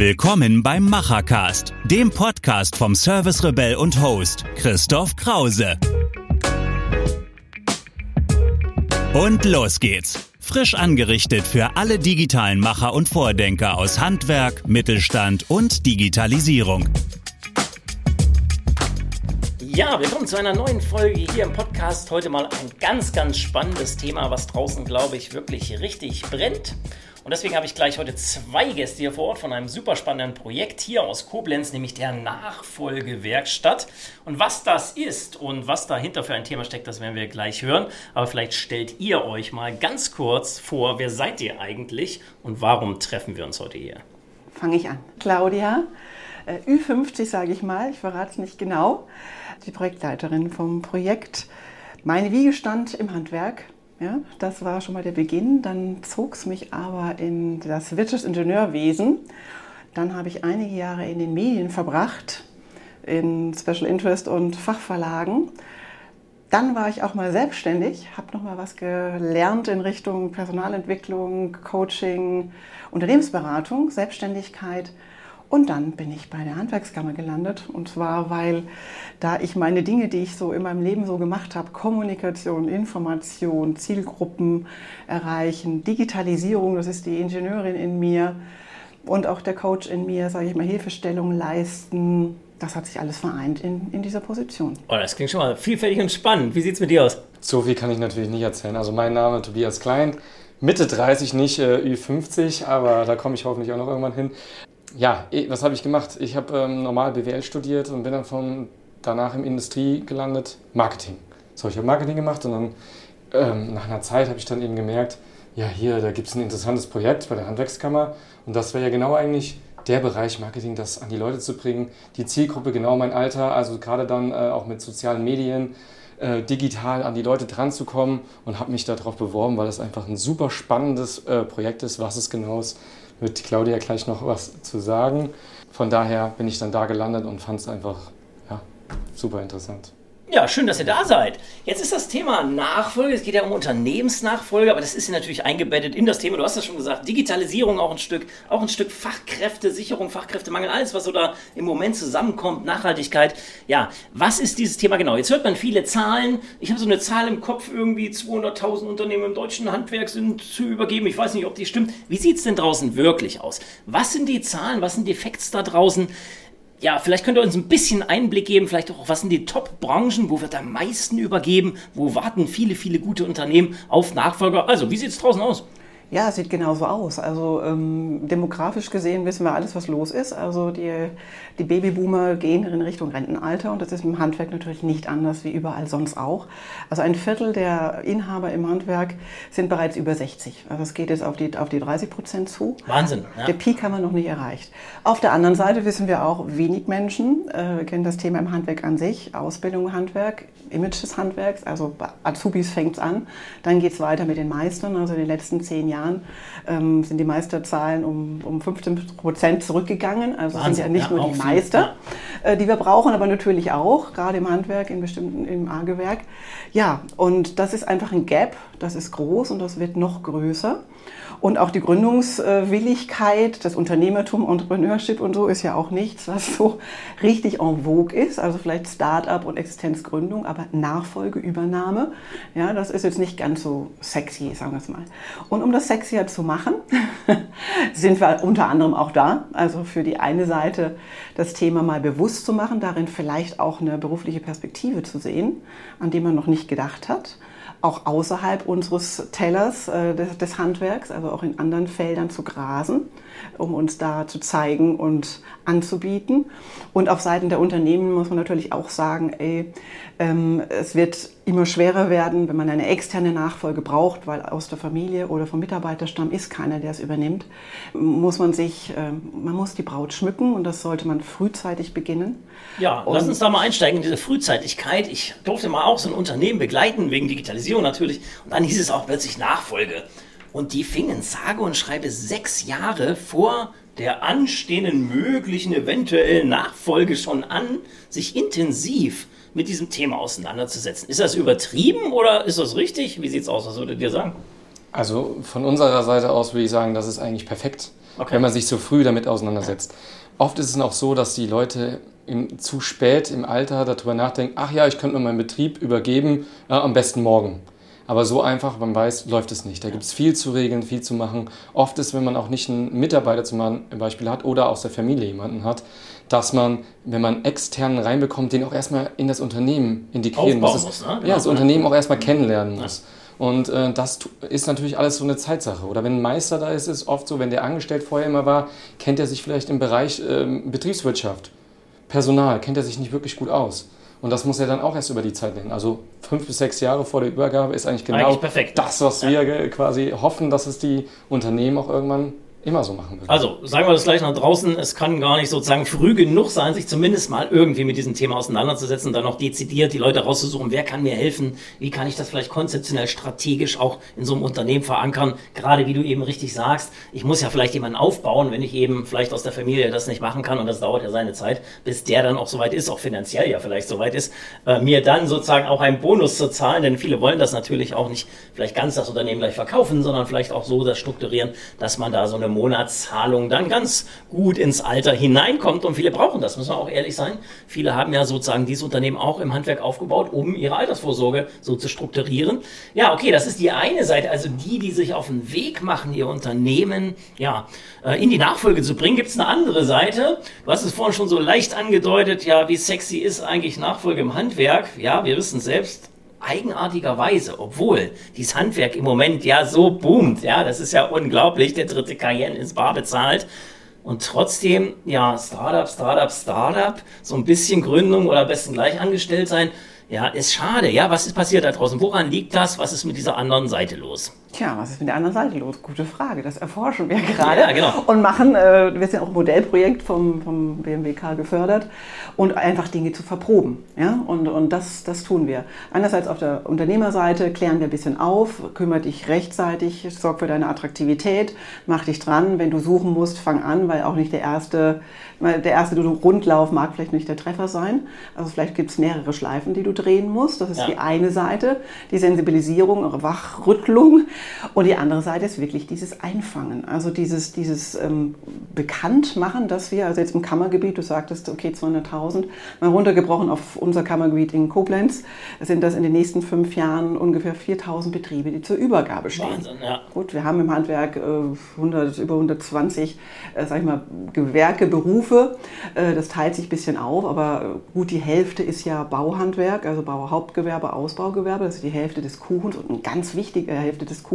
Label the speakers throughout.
Speaker 1: Willkommen beim Machercast, dem Podcast vom Service Rebell und Host Christoph Krause. Und los geht's. Frisch angerichtet für alle digitalen Macher und Vordenker aus Handwerk, Mittelstand und Digitalisierung.
Speaker 2: Ja, willkommen zu einer neuen Folge hier im Podcast. Heute mal ein ganz, ganz spannendes Thema, was draußen, glaube ich, wirklich richtig brennt. Und deswegen habe ich gleich heute zwei Gäste hier vor Ort von einem super spannenden Projekt hier aus Koblenz, nämlich der Nachfolgewerkstatt. Und was das ist und was dahinter für ein Thema steckt, das werden wir gleich hören. Aber vielleicht stellt ihr euch mal ganz kurz vor, wer seid ihr eigentlich und warum treffen wir uns heute hier?
Speaker 3: Fange ich an. Claudia, äh, Ü50 sage ich mal, ich verrate es nicht genau, die Projektleiterin vom Projekt. Meine Wiege stand im Handwerk ja, das war schon mal der Beginn. Dann zog es mich aber in das Wirtschaftsingenieurwesen. Dann habe ich einige Jahre in den Medien verbracht, in Special Interest und Fachverlagen. Dann war ich auch mal selbstständig, habe noch mal was gelernt in Richtung Personalentwicklung, Coaching, Unternehmensberatung, Selbstständigkeit und dann bin ich bei der Handwerkskammer gelandet. Und zwar, weil da ich meine Dinge, die ich so in meinem Leben so gemacht habe, Kommunikation, Information, Zielgruppen erreichen, Digitalisierung, das ist die Ingenieurin in mir und auch der Coach in mir, sage ich mal, Hilfestellung leisten. Das hat sich alles vereint in, in dieser Position.
Speaker 2: Oh, das klingt schon mal vielfältig und spannend. Wie sieht es mit dir aus?
Speaker 4: So viel kann ich natürlich nicht erzählen. Also mein Name Tobias Klein, Mitte 30, nicht äh, Ü50, aber da komme ich hoffentlich auch noch irgendwann hin ja, eh, was habe ich gemacht? Ich habe ähm, normal BWL studiert und bin dann von danach im Industrie gelandet, Marketing. So, ich habe Marketing gemacht und dann ähm, nach einer Zeit habe ich dann eben gemerkt, ja, hier, da gibt es ein interessantes Projekt bei der Handwerkskammer und das wäre ja genau eigentlich der Bereich Marketing, das an die Leute zu bringen. Die Zielgruppe genau mein Alter, also gerade dann äh, auch mit sozialen Medien, äh, digital an die Leute dran zu kommen und habe mich darauf beworben, weil das einfach ein super spannendes äh, Projekt ist. Was es genau ist, wird Claudia gleich noch was zu sagen. Von daher bin ich dann da gelandet und fand es einfach ja, super interessant.
Speaker 2: Ja, schön, dass ihr da seid. Jetzt ist das Thema Nachfolge. Es geht ja um Unternehmensnachfolge, aber das ist ja natürlich eingebettet in das Thema. Du hast das schon gesagt. Digitalisierung auch ein Stück, auch ein Stück Fachkräftesicherung, Fachkräftemangel, alles, was so da im Moment zusammenkommt, Nachhaltigkeit. Ja, was ist dieses Thema genau? Jetzt hört man viele Zahlen. Ich habe so eine Zahl im Kopf, irgendwie 200.000 Unternehmen im deutschen Handwerk sind zu übergeben. Ich weiß nicht, ob die stimmt. Wie sieht es denn draußen wirklich aus? Was sind die Zahlen? Was sind die Facts da draußen? Ja, vielleicht könnt ihr uns ein bisschen Einblick geben, vielleicht auch, was sind die Top-Branchen, wo wird am meisten übergeben, wo warten viele, viele gute Unternehmen auf Nachfolger. Also, wie sieht es draußen aus?
Speaker 3: Ja, sieht genauso aus. Also ähm, demografisch gesehen wissen wir alles, was los ist. Also die, die Babyboomer gehen in Richtung Rentenalter und das ist im Handwerk natürlich nicht anders wie überall sonst auch. Also ein Viertel der Inhaber im Handwerk sind bereits über 60. Also es geht jetzt auf die, auf die 30 Prozent zu.
Speaker 2: Wahnsinn.
Speaker 3: Ja. Der Peak haben wir noch nicht erreicht. Auf der anderen Seite wissen wir auch, wenig Menschen äh, kennen das Thema im Handwerk an sich, Ausbildung im Handwerk, Image des Handwerks, also bei Azubis fängt es an. Dann geht es weiter mit den Meistern, also in den letzten zehn Jahren ähm, sind die Meisterzahlen um, um 15 Prozent zurückgegangen. Also Wahnsinn, sind ja nicht ja, nur die Meister, ja. äh, die wir brauchen, aber natürlich auch, gerade im Handwerk, in bestimmten, im A-Gewerk. Ja, und das ist einfach ein Gap, das ist groß und das wird noch größer. Und auch die Gründungswilligkeit, das Unternehmertum, Entrepreneurship und so ist ja auch nichts, was so richtig en vogue ist. Also vielleicht Start-up und Existenzgründung, aber Nachfolge, Übernahme, ja, das ist jetzt nicht ganz so sexy, sagen wir es mal. Und um das sexier zu machen, sind wir unter anderem auch da. Also für die eine Seite das Thema mal bewusst zu machen, darin vielleicht auch eine berufliche Perspektive zu sehen, an die man noch nicht gedacht hat auch außerhalb unseres Tellers äh, des, des, Handwerks, also auch in anderen Feldern zu grasen, um uns da zu zeigen und anzubieten. Und auf Seiten der Unternehmen muss man natürlich auch sagen, ey, ähm, es wird immer schwerer werden, wenn man eine externe Nachfolge braucht, weil aus der Familie oder vom Mitarbeiterstamm ist keiner, der es übernimmt, muss man sich, äh, man muss die Braut schmücken und das sollte man frühzeitig beginnen.
Speaker 2: Ja, und lass uns da mal einsteigen in diese Frühzeitigkeit. Ich durfte mal auch so ein Unternehmen begleiten, wegen Digitalisierung natürlich, und dann hieß es auch plötzlich Nachfolge. Und die fingen sage und schreibe sechs Jahre vor der anstehenden möglichen eventuellen Nachfolge schon an, sich intensiv mit diesem Thema auseinanderzusetzen. Ist das übertrieben oder ist das richtig? Wie sieht es aus? Was würdet ihr sagen?
Speaker 4: Also von unserer Seite aus würde ich sagen, das ist eigentlich perfekt. okay. wenn man sich so früh damit auseinandersetzt. Oft ist es auch so, dass die Leute im, zu spät im Alter darüber nachdenken, ach ja, ich könnte mir meinen Betrieb übergeben, ja, am besten morgen. Aber so einfach, man weiß, läuft es nicht. Da gibt es viel zu regeln, viel zu machen. Oft ist, wenn man auch nicht einen Mitarbeiter zum Beispiel hat oder aus der Familie jemanden hat, dass man, wenn man externen reinbekommt, den auch erstmal in das Unternehmen integrieren Aufbauen muss. muss ne? Ja, das genau. Unternehmen auch erstmal kennenlernen muss. Und äh, das ist natürlich alles so eine Zeitsache. Oder wenn ein Meister da ist, ist oft so, wenn der angestellt vorher immer war, kennt er sich vielleicht im Bereich äh, Betriebswirtschaft, Personal, kennt er sich nicht wirklich gut aus. Und das muss er dann auch erst über die Zeit lernen. Also fünf bis sechs Jahre vor der Übergabe ist eigentlich genau
Speaker 2: eigentlich
Speaker 4: das, was ja. wir quasi hoffen, dass es die Unternehmen auch irgendwann immer so machen.
Speaker 2: Also, sagen wir das gleich nach draußen, es kann gar nicht sozusagen früh genug sein, sich zumindest mal irgendwie mit diesem Thema auseinanderzusetzen dann auch dezidiert die Leute rauszusuchen, wer kann mir helfen, wie kann ich das vielleicht konzeptionell strategisch auch in so einem Unternehmen verankern, gerade wie du eben richtig sagst, ich muss ja vielleicht jemanden aufbauen, wenn ich eben vielleicht aus der Familie das nicht machen kann und das dauert ja seine Zeit, bis der dann auch soweit ist, auch finanziell ja vielleicht soweit ist, äh, mir dann sozusagen auch einen Bonus zu zahlen, denn viele wollen das natürlich auch nicht vielleicht ganz das Unternehmen gleich verkaufen, sondern vielleicht auch so das strukturieren, dass man da so eine Monatszahlung dann ganz gut ins Alter hineinkommt. Und viele brauchen das, müssen wir auch ehrlich sein. Viele haben ja sozusagen dieses Unternehmen auch im Handwerk aufgebaut, um ihre Altersvorsorge so zu strukturieren. Ja, okay, das ist die eine Seite. Also die, die sich auf den Weg machen, ihr Unternehmen ja, äh, in die Nachfolge zu bringen, gibt es eine andere Seite. Du hast es vorhin schon so leicht angedeutet, ja, wie sexy ist eigentlich Nachfolge im Handwerk? Ja, wir wissen selbst, eigenartigerweise, obwohl dieses Handwerk im Moment ja so boomt, ja, das ist ja unglaublich, der dritte Cayenne ist bar bezahlt. Und trotzdem, ja, Startup, Startup, Startup, so ein bisschen Gründung oder besten gleich angestellt sein, ja, ist schade. Ja, was ist passiert da draußen? Woran liegt das? Was ist mit dieser anderen Seite los?
Speaker 3: Tja, was ist mit der anderen Seite los? Gute Frage. Das erforschen wir gerade
Speaker 2: ja, genau.
Speaker 3: und machen, äh, wir sind ja auch ein Modellprojekt vom, vom BMWK gefördert und einfach Dinge zu verproben. Ja? Und, und das, das tun wir. Einerseits auf der Unternehmerseite klären wir ein bisschen auf, kümmere dich rechtzeitig, sorg für deine Attraktivität, mach dich dran. Wenn du suchen musst, fang an, weil auch nicht der erste, der erste Rundlauf mag vielleicht nicht der Treffer sein. Also vielleicht gibt es mehrere Schleifen, die du drehen musst. Das ist ja. die eine Seite, die Sensibilisierung, Wachrüttelung. Und die andere Seite ist wirklich dieses Einfangen, also dieses, dieses ähm, Bekanntmachen, dass wir, also jetzt im Kammergebiet, du sagtest, okay, 200.000, mal runtergebrochen auf unser Kammergebiet in Koblenz, sind das in den nächsten fünf Jahren ungefähr 4.000 Betriebe, die zur Übergabe stehen. Wahnsinn, ja. Gut, wir haben im Handwerk äh, 100, über 120, äh, sag ich mal, Gewerke, Berufe. Äh, das teilt sich ein bisschen auf, aber gut, die Hälfte ist ja Bauhandwerk, also Bauhauptgewerbe, Ausbaugewerbe, das ist die Hälfte des Kuchens und eine ganz wichtige Hälfte des Kuchens,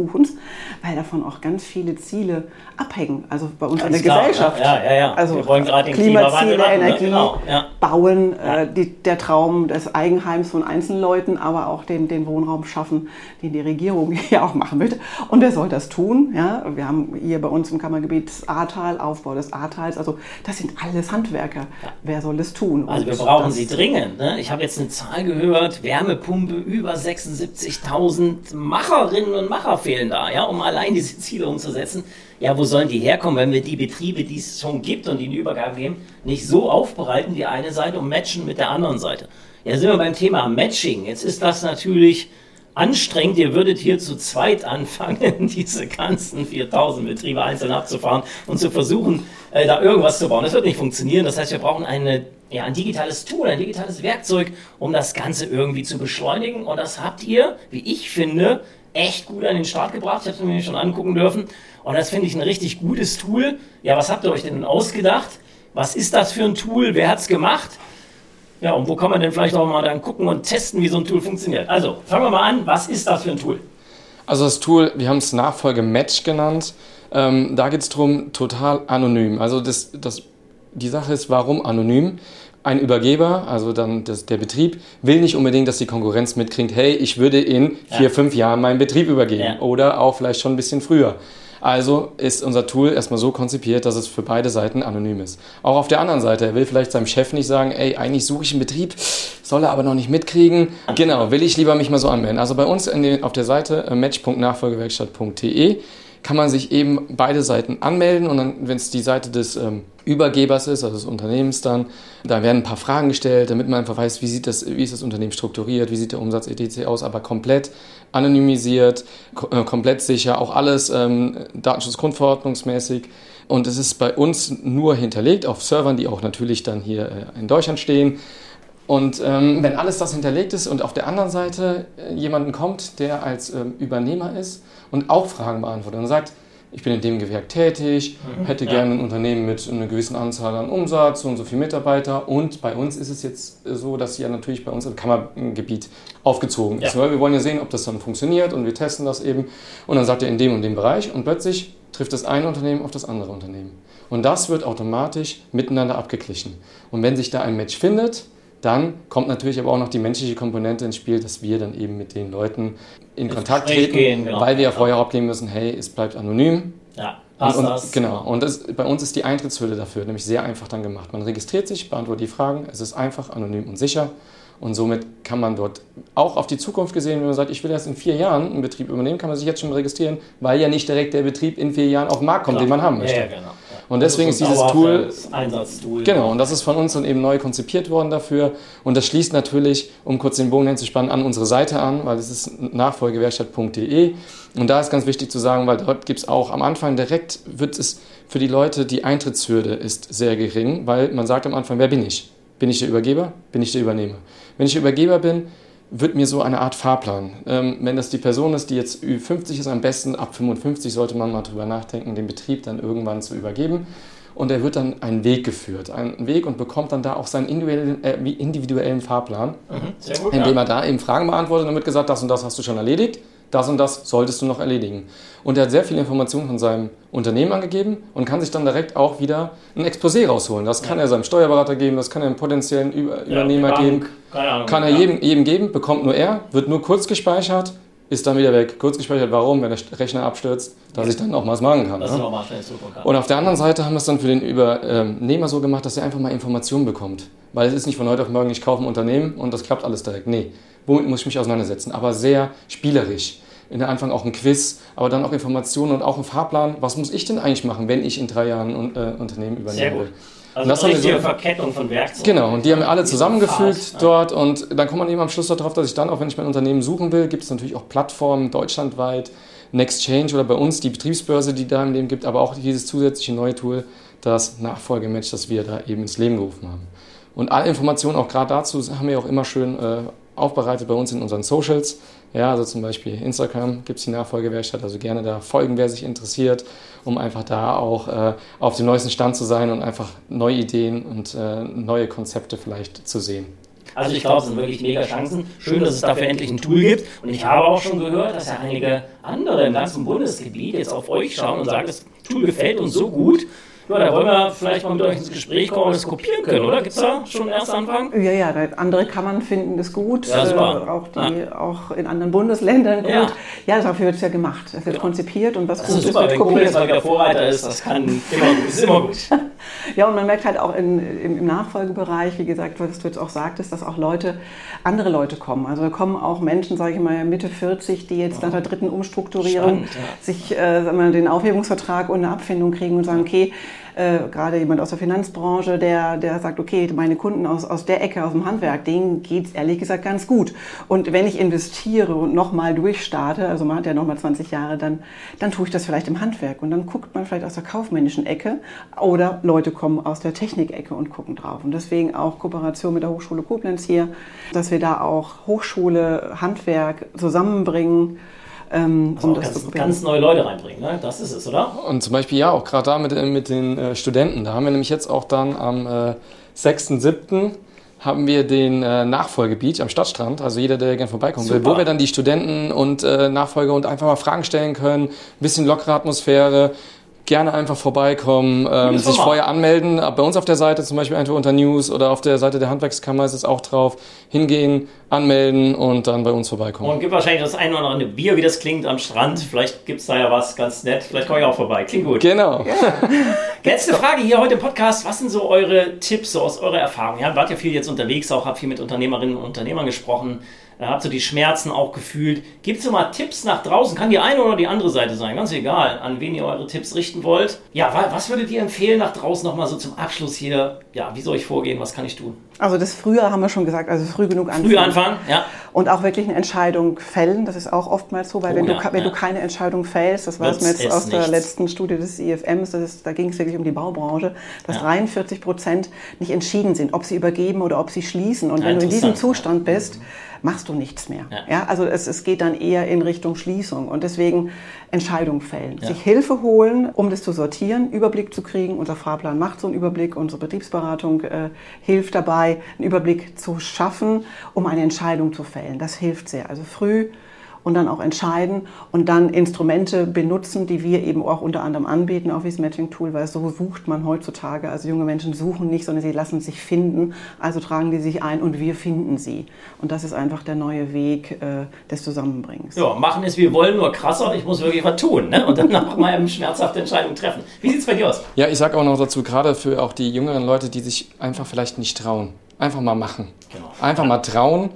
Speaker 3: weil davon auch ganz viele Ziele abhängen. Also bei uns ganz in der klar, Gesellschaft.
Speaker 2: Ja, ja, ja.
Speaker 3: Also wir wollen gerade Klimaziele, machen, ne? Energie, ne? genau, ja. Bauen. Äh, die, der Traum des Eigenheims von Einzelleuten, aber auch den, den Wohnraum schaffen, den die Regierung ja auch machen will. Und wer soll das tun? Ja, wir haben hier bei uns im Kammergebiet das Ahrtal, Aufbau des Ahrtals. Also das sind alles Handwerker. Wer soll es tun?
Speaker 2: Also wir brauchen sie dringend. Ne? Ich habe jetzt eine Zahl gehört, Wärmepumpe über 76.000 Macherinnen und Macher fehlen da, ja, um allein diese Ziele umzusetzen. Ja, wo sollen die herkommen, wenn wir die Betriebe, die es schon gibt und die in Übergabe geben, nicht so aufbereiten, die eine Seite und matchen mit der anderen Seite? Ja, sind wir beim Thema Matching. Jetzt ist das natürlich anstrengend. Ihr würdet hier zu zweit anfangen, diese ganzen 4000 Betriebe einzeln abzufahren und zu versuchen, äh, da irgendwas zu bauen. Das wird nicht funktionieren. Das heißt, wir brauchen eine, ja, ein digitales Tool, ein digitales Werkzeug, um das Ganze irgendwie zu beschleunigen. Und das habt ihr, wie ich finde, echt gut an den Start gebracht. Ich habe es mir schon angucken dürfen. Und das finde ich ein richtig gutes Tool. Ja, was habt ihr euch denn ausgedacht? Was ist das für ein Tool? Wer hat es gemacht? Ja, und wo kann man denn vielleicht auch mal dann gucken und testen, wie so ein Tool funktioniert? Also, fangen wir mal an. Was ist das für ein Tool?
Speaker 4: Also das Tool, wir haben es Nachfolge Match genannt. Ähm, da geht es darum, total anonym. Also das, das, die Sache ist, warum anonym? Ein Übergeber, also dann das, der Betrieb, will nicht unbedingt, dass die Konkurrenz mitkriegt, hey, ich würde in vier, ja. fünf Jahren meinen Betrieb übergeben. Ja. Oder auch vielleicht schon ein bisschen früher. Also ist unser Tool erstmal so konzipiert, dass es für beide Seiten anonym ist. Auch auf der anderen Seite, er will vielleicht seinem Chef nicht sagen, ey, eigentlich suche ich einen Betrieb, soll er aber noch nicht mitkriegen. Genau, will ich lieber mich mal so anmelden. Also bei uns den, auf der Seite äh, match.nachfolgewerkstatt.de kann man sich eben beide Seiten anmelden und dann, wenn es die Seite des ähm, Übergebers ist, also des Unternehmens dann, da werden ein paar Fragen gestellt, damit man einfach weiß, wie, sieht das, wie ist das Unternehmen strukturiert, wie sieht der Umsatz etc. aus, aber komplett anonymisiert, ko äh, komplett sicher, auch alles ähm, datenschutzgrundverordnungsmäßig. Und es ist bei uns nur hinterlegt auf Servern, die auch natürlich dann hier äh, in Deutschland stehen. Und ähm, wenn alles das hinterlegt ist und auf der anderen Seite äh, jemanden kommt, der als ähm, Übernehmer ist und auch Fragen beantwortet und sagt, ich bin in dem Gewerk tätig, mhm. hätte ja. gerne ein Unternehmen mit einer gewissen Anzahl an Umsatz, so und so viele Mitarbeiter. Und bei uns ist es jetzt so, dass ja natürlich bei uns im Kammergebiet aufgezogen ist. Ja. Wir wollen ja sehen, ob das dann funktioniert und wir testen das eben. Und dann sagt er in dem und dem Bereich und plötzlich trifft das eine Unternehmen auf das andere Unternehmen. Und das wird automatisch miteinander abgeglichen. Und wenn sich da ein Match findet, dann kommt natürlich aber auch noch die menschliche Komponente ins Spiel, dass wir dann eben mit den Leuten in Kontakt treten, gehen, genau. weil wir ja vorher abgeben müssen, hey, es bleibt anonym.
Speaker 2: Ja, passt
Speaker 4: und,
Speaker 2: das.
Speaker 4: Genau, und das, bei uns ist die Eintrittshürde dafür nämlich sehr einfach dann gemacht. Man registriert sich, beantwortet die Fragen, es ist einfach, anonym und sicher. Und somit kann man dort auch auf die Zukunft gesehen, wenn man sagt, ich will erst in vier Jahren einen Betrieb übernehmen, kann man sich jetzt schon registrieren, weil ja nicht direkt der Betrieb in vier Jahren auf den Markt kommt, Klar. den man haben möchte. Ja, ja, genau. Und deswegen ist, dieses Tool.
Speaker 2: Einsatztool.
Speaker 4: Genau, und das ist von uns dann eben neu konzipiert worden dafür. Und das schließt natürlich, um kurz den Bogen hinzuspannen, an unsere Seite an, weil es ist nachfolgewerkstatt.de. Und da ist ganz wichtig zu sagen, weil dort gibt es auch am Anfang direkt, wird es für die Leute, die Eintrittshürde ist sehr gering, weil man sagt am Anfang, wer bin ich? Bin ich der Übergeber? Bin ich der Übernehmer? Wenn ich der Übergeber bin, wird mir so eine Art Fahrplan. Ähm, wenn das die Person ist, die jetzt Ü50 ist, am besten ab 55 sollte man mal drüber nachdenken, den Betrieb dann irgendwann zu übergeben. Und er wird dann einen Weg geführt, einen Weg und bekommt dann da auch seinen individuellen, äh, individuellen Fahrplan, mhm, gut, indem er da eben Fragen beantwortet und dann wird gesagt, das und das hast du schon erledigt das und das solltest du noch erledigen. Und er hat sehr viele Informationen von seinem Unternehmen angegeben und kann sich dann direkt auch wieder ein Exposé rausholen. Das kann ja. er seinem Steuerberater geben, das kann er einem potenziellen Übernehmer ja, geben, Ahnung, kann er ja. jedem, jedem geben, bekommt nur er, wird nur kurz gespeichert, ist dann wieder weg. Kurz gespeichert, warum? Wenn der Rechner abstürzt, dass ich dann auch was machen kann. Ne? mal kann. Und auf der anderen Seite haben wir es dann für den Übernehmer so gemacht, dass er einfach mal Informationen bekommt. Weil es ist nicht von heute auf morgen, ich kaufe ein Unternehmen und das klappt alles direkt. Nee, womit muss ich mich auseinandersetzen? Aber sehr spielerisch. In der Anfang auch ein Quiz, aber dann auch Informationen und auch ein Fahrplan. Was muss ich denn eigentlich machen, wenn ich in drei Jahren ein äh, Unternehmen übernehme?
Speaker 2: Also das eine richtige so, Verkettung von Werkzeugen.
Speaker 4: Genau, und die haben wir alle zusammengefügt dort und dann kommt man eben am Schluss darauf, dass ich dann, auch wenn ich mein Unternehmen suchen will, gibt es natürlich auch Plattformen deutschlandweit, Nextchange oder bei uns die Betriebsbörse, die da im Leben gibt, aber auch dieses zusätzliche neue Tool, das Nachfolgematch, das wir da eben ins Leben gerufen haben. Und alle Informationen auch gerade dazu haben wir auch immer schön äh, aufbereitet bei uns in unseren Socials. Ja, also zum Beispiel Instagram gibt es die Nachfolgewerkstatt, also gerne da folgen, wer sich interessiert, um einfach da auch äh, auf dem neuesten Stand zu sein und einfach neue Ideen und äh, neue Konzepte vielleicht zu sehen.
Speaker 2: Also ich glaube, es sind wirklich mega Chancen. Schön, dass es dafür endlich ein Tool gibt. Und ich habe auch schon gehört, dass ja einige andere im ganzen Bundesgebiet jetzt auf euch schauen und sagen, das Tool gefällt uns so gut, ja, da wollen wir vielleicht mal mit euch ins Gespräch kommen und das kopieren können, oder? Gibt es da schon einen ersten Anfang?
Speaker 3: Ja, ja, andere Kammern finden das gut. Ja, super. Äh, auch, die, ja. auch in anderen Bundesländern gut. Ja, ja dafür wird es ja gemacht. Es wird konzipiert und was
Speaker 2: das gut ist, super, ist, wird wenn kopiert. Wenn der Vorreiter ist, das kann immer gut, ist immer gut.
Speaker 3: ja, und man merkt halt auch in, im, im Nachfolgebereich, wie gesagt, was du jetzt auch sagtest, dass auch Leute, andere Leute kommen. Also da kommen auch Menschen, sage ich mal, Mitte 40, die jetzt nach der dritten Umstrukturierung Spannend, sich äh, mal, den Aufhebungsvertrag und eine Abfindung kriegen und sagen, okay, äh, gerade jemand aus der Finanzbranche, der, der sagt, okay, meine Kunden aus, aus der Ecke, aus dem Handwerk, denen geht es ehrlich gesagt ganz gut. Und wenn ich investiere und nochmal durchstarte, also man hat ja nochmal 20 Jahre, dann, dann tue ich das vielleicht im Handwerk. Und dann guckt man vielleicht aus der kaufmännischen Ecke oder Leute kommen aus der Technikecke und gucken drauf. Und deswegen auch Kooperation mit der Hochschule Koblenz hier, dass wir da auch Hochschule, Handwerk zusammenbringen
Speaker 2: ähm, um das ganz, ganz neue Leute reinbringen, ne? das ist es, oder?
Speaker 4: Und zum Beispiel ja, auch gerade da mit, mit den äh, Studenten. Da haben wir nämlich jetzt auch dann am äh, 6.7. haben wir den äh, Nachfolgebeach am Stadtstrand, also jeder, der gerne vorbeikommen Super. will, wo wir dann die Studenten und äh, Nachfolger und einfach mal Fragen stellen können, ein bisschen lockere Atmosphäre, gerne einfach vorbeikommen, ähm, sich vorher anmelden. Bei uns auf der Seite, zum Beispiel einfach unter News oder auf der Seite der Handwerkskammer ist es auch drauf. Hingehen, anmelden und dann bei uns vorbeikommen.
Speaker 2: Und gibt wahrscheinlich das eine oder andere Bier, wie das klingt, am Strand. Vielleicht gibt es da ja was ganz nett. Vielleicht komme ich auch vorbei. Klingt gut.
Speaker 4: Genau. Ja.
Speaker 2: Letzte Frage hier heute im Podcast. Was sind so eure Tipps so aus eurer Erfahrung? Ihr wart ja viel jetzt unterwegs, auch habt viel mit Unternehmerinnen und Unternehmern gesprochen. Habt so die Schmerzen auch gefühlt. Gibt es mal Tipps nach draußen? Kann die eine oder die andere Seite sein, ganz egal, an wen ihr eure Tipps richten wollt. Ja, was würdet ihr empfehlen nach draußen nochmal so zum Abschluss hier? Ja, wie soll ich vorgehen? Was kann ich tun?
Speaker 3: Also das früher haben wir schon gesagt, also früh genug
Speaker 2: anfangen. Früh anfangen, ja.
Speaker 3: Und auch wirklich eine Entscheidung fällen. Das ist auch oftmals so, weil oh, wenn, ja, du, wenn ja. du keine Entscheidung fällst, das weiß man jetzt aus der letzten Studie des IFMs, das ist, da ging es wirklich um die Baubranche, dass ja. 43 Prozent nicht entschieden sind, ob sie übergeben oder ob sie schließen. Und wenn du in diesem Zustand bist, machst du nichts mehr. Ja. also es, es geht dann eher in Richtung Schließung und deswegen Entscheidung fällen. Sich Hilfe holen, um das zu sortieren, Überblick zu kriegen. Unser Fahrplan macht so einen Überblick, unsere Betriebsberatung äh, hilft dabei, einen Überblick zu schaffen, um eine Entscheidung zu fällen. Das hilft sehr. Also früh und dann auch entscheiden und dann Instrumente benutzen, die wir eben auch unter anderem anbieten, auch wie das Matching-Tool, weil so sucht man heutzutage. Also junge Menschen suchen nicht, sondern sie lassen sich finden, also tragen die sich ein und wir finden sie. Und das ist einfach der neue Weg äh, des Zusammenbringens.
Speaker 2: Ja, machen es wir wollen, nur krasser. Ich muss wirklich was tun ne? und dann mal eine schmerzhafte Entscheidung treffen. Wie sieht es bei dir aus?
Speaker 4: Ja, ich sage auch noch dazu, gerade für auch die jüngeren Leute, die sich einfach vielleicht nicht trauen. Einfach mal machen. Genau. Einfach mal trauen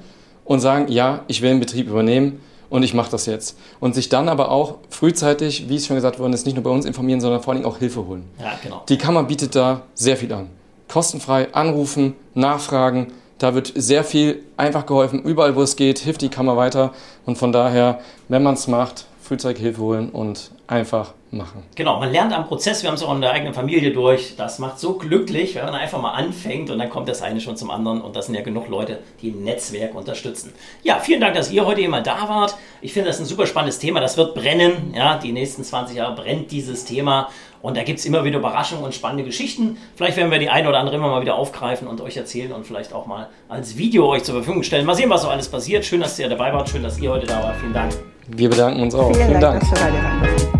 Speaker 4: und sagen, ja, ich will einen Betrieb übernehmen und ich mache das jetzt. Und sich dann aber auch frühzeitig, wie es schon gesagt worden ist, nicht nur bei uns informieren, sondern vor allem auch Hilfe holen.
Speaker 2: Ja, genau.
Speaker 4: Die Kammer bietet da sehr viel an. Kostenfrei anrufen, nachfragen. Da wird sehr viel einfach geholfen. Überall, wo es geht, hilft die Kammer weiter. Und von daher, wenn man es macht, frühzeitig Hilfe holen und einfach machen.
Speaker 2: Genau, man lernt am Prozess, wir haben es auch in der eigenen Familie durch. Das macht so glücklich, wenn man einfach mal anfängt und dann kommt das eine schon zum anderen und das sind ja genug Leute, die im Netzwerk unterstützen. Ja, vielen Dank, dass ihr heute mal da wart. Ich finde das ein super spannendes Thema. Das wird brennen. Ja, die nächsten 20 Jahre brennt dieses Thema. Und da gibt es immer wieder Überraschungen und spannende Geschichten. Vielleicht werden wir die eine oder andere immer mal wieder aufgreifen und euch erzählen und vielleicht auch mal als Video euch zur Verfügung stellen. Mal sehen, was so alles passiert. Schön, dass ihr dabei wart. Schön, dass ihr heute da wart. Vielen Dank.
Speaker 4: Wir bedanken uns auch.
Speaker 3: Vielen, Vielen Dank. Dank.